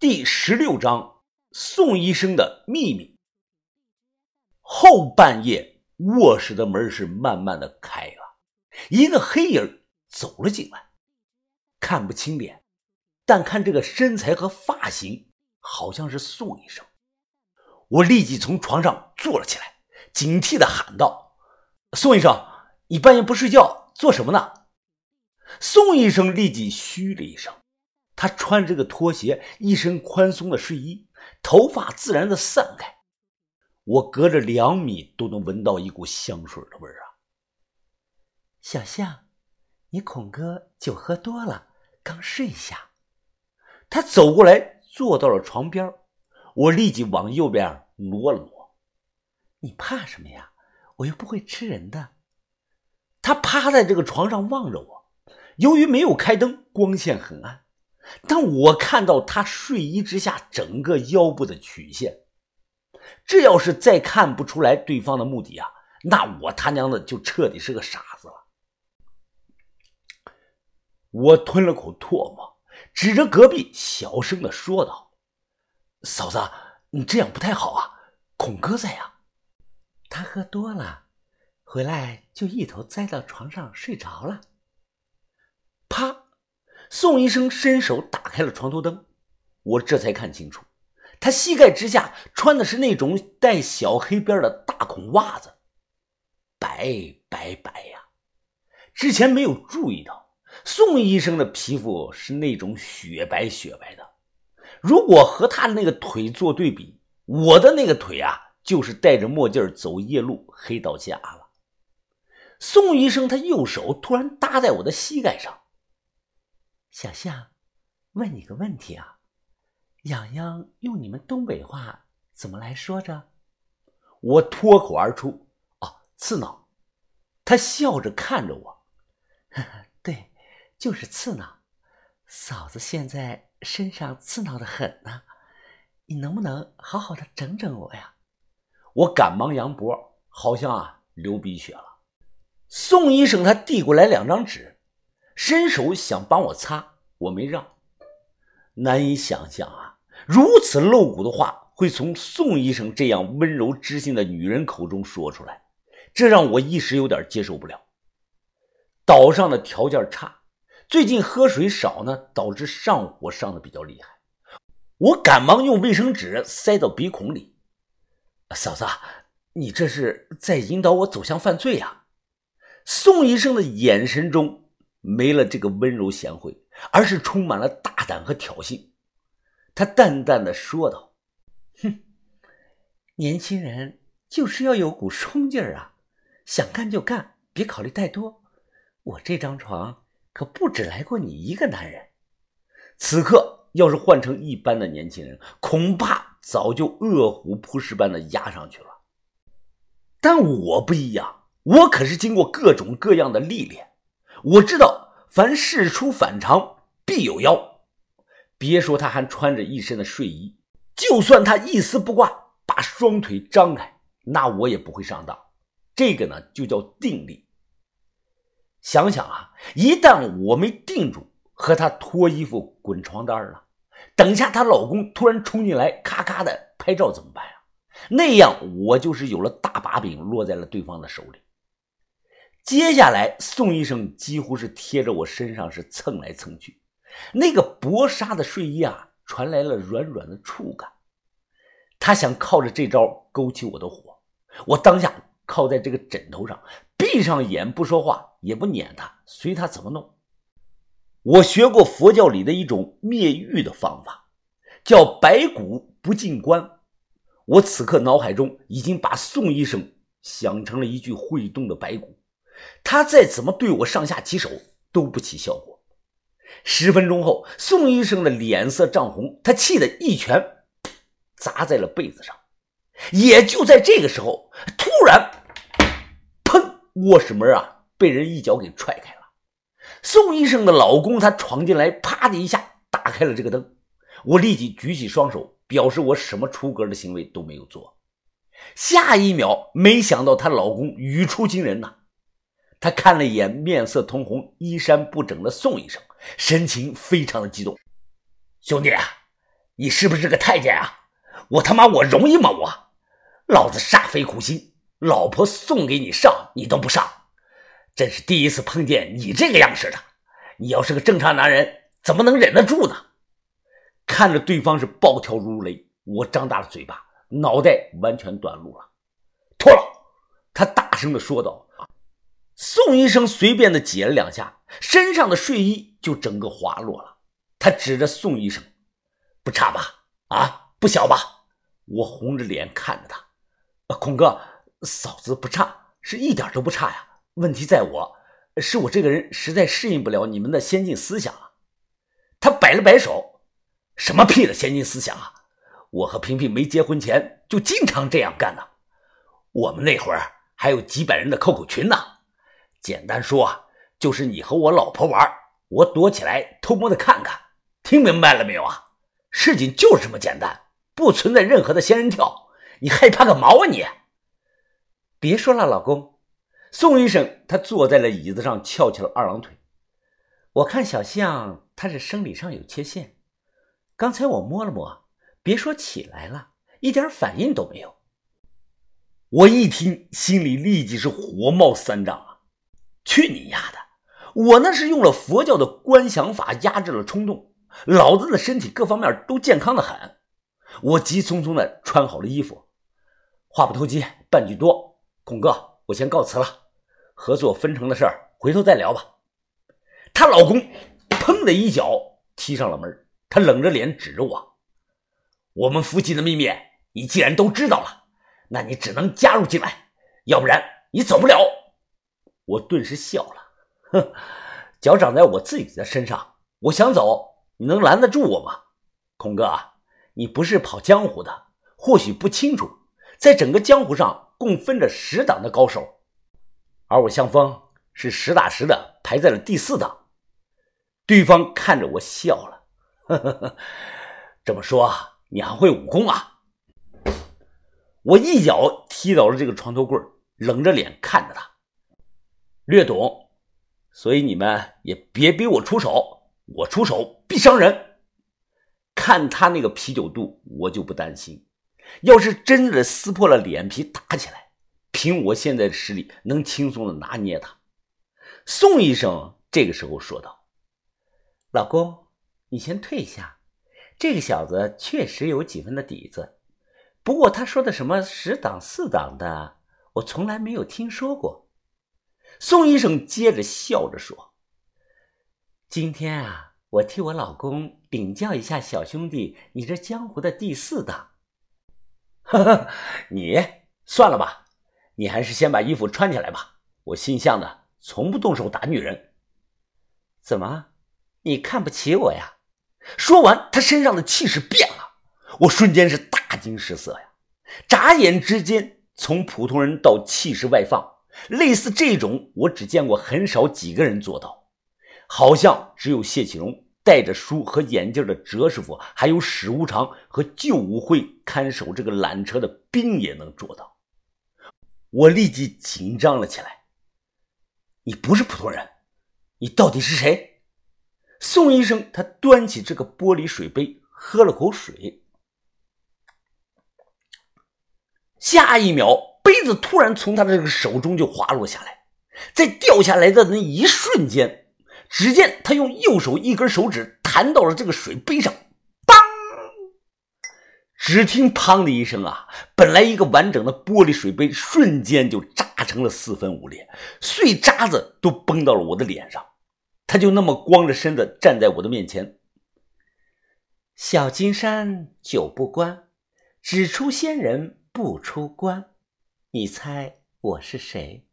第十六章：宋医生的秘密。后半夜，卧室的门是慢慢的开了，一个黑影走了进来，看不清脸，但看这个身材和发型，好像是宋医生。我立即从床上坐了起来，警惕的喊道：“宋医生，你半夜不睡觉做什么呢？”宋医生立即嘘了一声。他穿着个拖鞋，一身宽松的睡衣，头发自然的散开，我隔着两米都能闻到一股香水的味儿啊！小象，你孔哥酒喝多了，刚睡下。他走过来，坐到了床边，我立即往右边挪了挪。你怕什么呀？我又不会吃人的。他趴在这个床上望着我，由于没有开灯，光线很暗。但我看到他睡衣之下整个腰部的曲线，这要是再看不出来对方的目的啊，那我他娘的就彻底是个傻子了。我吞了口唾沫，指着隔壁小声的说道：“嫂子，你这样不太好啊，孔哥在呀。”他喝多了，回来就一头栽到床上睡着了。啪。宋医生伸手打开了床头灯，我这才看清楚，他膝盖之下穿的是那种带小黑边的大孔袜子，白白白呀！之前没有注意到，宋医生的皮肤是那种雪白雪白的。如果和他的那个腿做对比，我的那个腿啊，就是戴着墨镜走夜路，黑到家了。宋医生他右手突然搭在我的膝盖上。小象，问你个问题啊，痒痒用你们东北话怎么来说着？我脱口而出：“啊，刺挠。”他笑着看着我：“对，就是刺挠。嫂子现在身上刺挠的很呢，你能不能好好的整整我呀？”我赶忙扬脖，好像啊流鼻血了。宋医生他递过来两张纸。伸手想帮我擦，我没让。难以想象啊，如此露骨的话会从宋医生这样温柔知性的女人口中说出来，这让我一时有点接受不了。岛上的条件差，最近喝水少呢，导致上火上的比较厉害。我赶忙用卫生纸塞到鼻孔里。嫂子，你这是在引导我走向犯罪呀？宋医生的眼神中。没了这个温柔贤惠，而是充满了大胆和挑衅。他淡淡的说道：“哼，年轻人就是要有股冲劲儿啊，想干就干，别考虑太多。我这张床可不止来过你一个男人。此刻要是换成一般的年轻人，恐怕早就饿虎扑食般的压上去了。但我不一样，我可是经过各种各样的历练。”我知道，凡事出反常必有妖。别说他还穿着一身的睡衣，就算他一丝不挂，把双腿张开，那我也不会上当。这个呢，就叫定力。想想啊，一旦我没定住，和他脱衣服、滚床单了，等下她老公突然冲进来，咔咔的拍照怎么办呀？那样我就是有了大把柄，落在了对方的手里。接下来，宋医生几乎是贴着我身上是蹭来蹭去，那个薄纱的睡衣啊，传来了软软的触感。他想靠着这招勾起我的火，我当下靠在这个枕头上，闭上眼不说话，也不撵他，随他怎么弄。我学过佛教里的一种灭欲的方法，叫白骨不进棺。我此刻脑海中已经把宋医生想成了一具会动的白骨。他再怎么对我上下其手都不起效果。十分钟后，宋医生的脸色涨红，他气得一拳砸在了被子上。也就在这个时候，突然，砰！卧室门啊被人一脚给踹开了。宋医生的老公他闯进来，啪的一下打开了这个灯。我立即举起双手，表示我什么出格的行为都没有做。下一秒，没想到她老公语出惊人呐！他看了一眼面色通红、衣衫不整的宋医生，神情非常的激动。兄弟啊，你是不是个太监啊？我他妈我容易吗？我，老子煞费苦心，老婆送给你上，你都不上，真是第一次碰见你这个样式的。你要是个正常男人，怎么能忍得住呢？看着对方是暴跳如雷，我张大了嘴巴，脑袋完全短路了。脱了！他大声的说道。宋医生随便的解了两下，身上的睡衣就整个滑落了。他指着宋医生：“不差吧？啊，不小吧？”我红着脸看着他：“孔哥，嫂子不差，是一点都不差呀。问题在我，是我这个人实在适应不了你们的先进思想啊。”他摆了摆手：“什么屁的先进思想啊！我和萍萍没结婚前就经常这样干呢。我们那会儿还有几百人的 QQ 群呢。”简单说啊，就是你和我老婆玩，我躲起来偷摸的看看，听明白了没有啊？事情就是这么简单，不存在任何的仙人跳，你害怕个毛啊你！别说了，老公。宋医生他坐在了椅子上，翘起了二郎腿。我看小象他是生理上有缺陷，刚才我摸了摸，别说起来了，一点反应都没有。我一听，心里立即是火冒三丈啊！去你丫的！我那是用了佛教的观想法压制了冲动，老子的身体各方面都健康的很。我急匆匆的穿好了衣服，话不投机半句多，孔哥，我先告辞了，合作分成的事儿回头再聊吧。她老公砰的一脚踢上了门，他冷着脸指着我：“我们夫妻的秘密，你既然都知道了，那你只能加入进来，要不然你走不了。”我顿时笑了，哼，脚长在我自己的身上，我想走，你能拦得住我吗？孔哥，你不是跑江湖的，或许不清楚，在整个江湖上共分着十档的高手，而我向风是实打实的排在了第四档。对方看着我笑了，呵呵呵，这么说你还会武功啊？我一脚踢倒了这个床头柜，冷着脸看着他。略懂，所以你们也别逼我出手，我出手必伤人。看他那个啤酒肚，我就不担心。要是真的撕破了脸皮打起来，凭我现在的实力，能轻松的拿捏他。宋医生这个时候说道：“老公，你先退下。这个小子确实有几分的底子，不过他说的什么十档四档的，我从来没有听说过。”宋医生接着笑着说：“今天啊，我替我老公禀教一下小兄弟，你这江湖的第四档。呵呵，你算了吧，你还是先把衣服穿起来吧。我姓向的，从不动手打女人。怎么，你看不起我呀？”说完，他身上的气势变了，我瞬间是大惊失色呀！眨眼之间，从普通人到气势外放。类似这种，我只见过很少几个人做到，好像只有谢启荣戴着书和眼镜的哲师傅，还有史无常和旧武会看守这个缆车的兵也能做到。我立即紧张了起来。你不是普通人，你到底是谁？宋医生他端起这个玻璃水杯，喝了口水，下一秒。杯子突然从他的这个手中就滑落下来，在掉下来的那一瞬间，只见他用右手一根手指弹到了这个水杯上，当！只听“砰”的一声啊，本来一个完整的玻璃水杯瞬间就炸成了四分五裂，碎渣子都崩到了我的脸上。他就那么光着身子站在我的面前。小金山久不关，只出仙人不出关。你猜我是谁？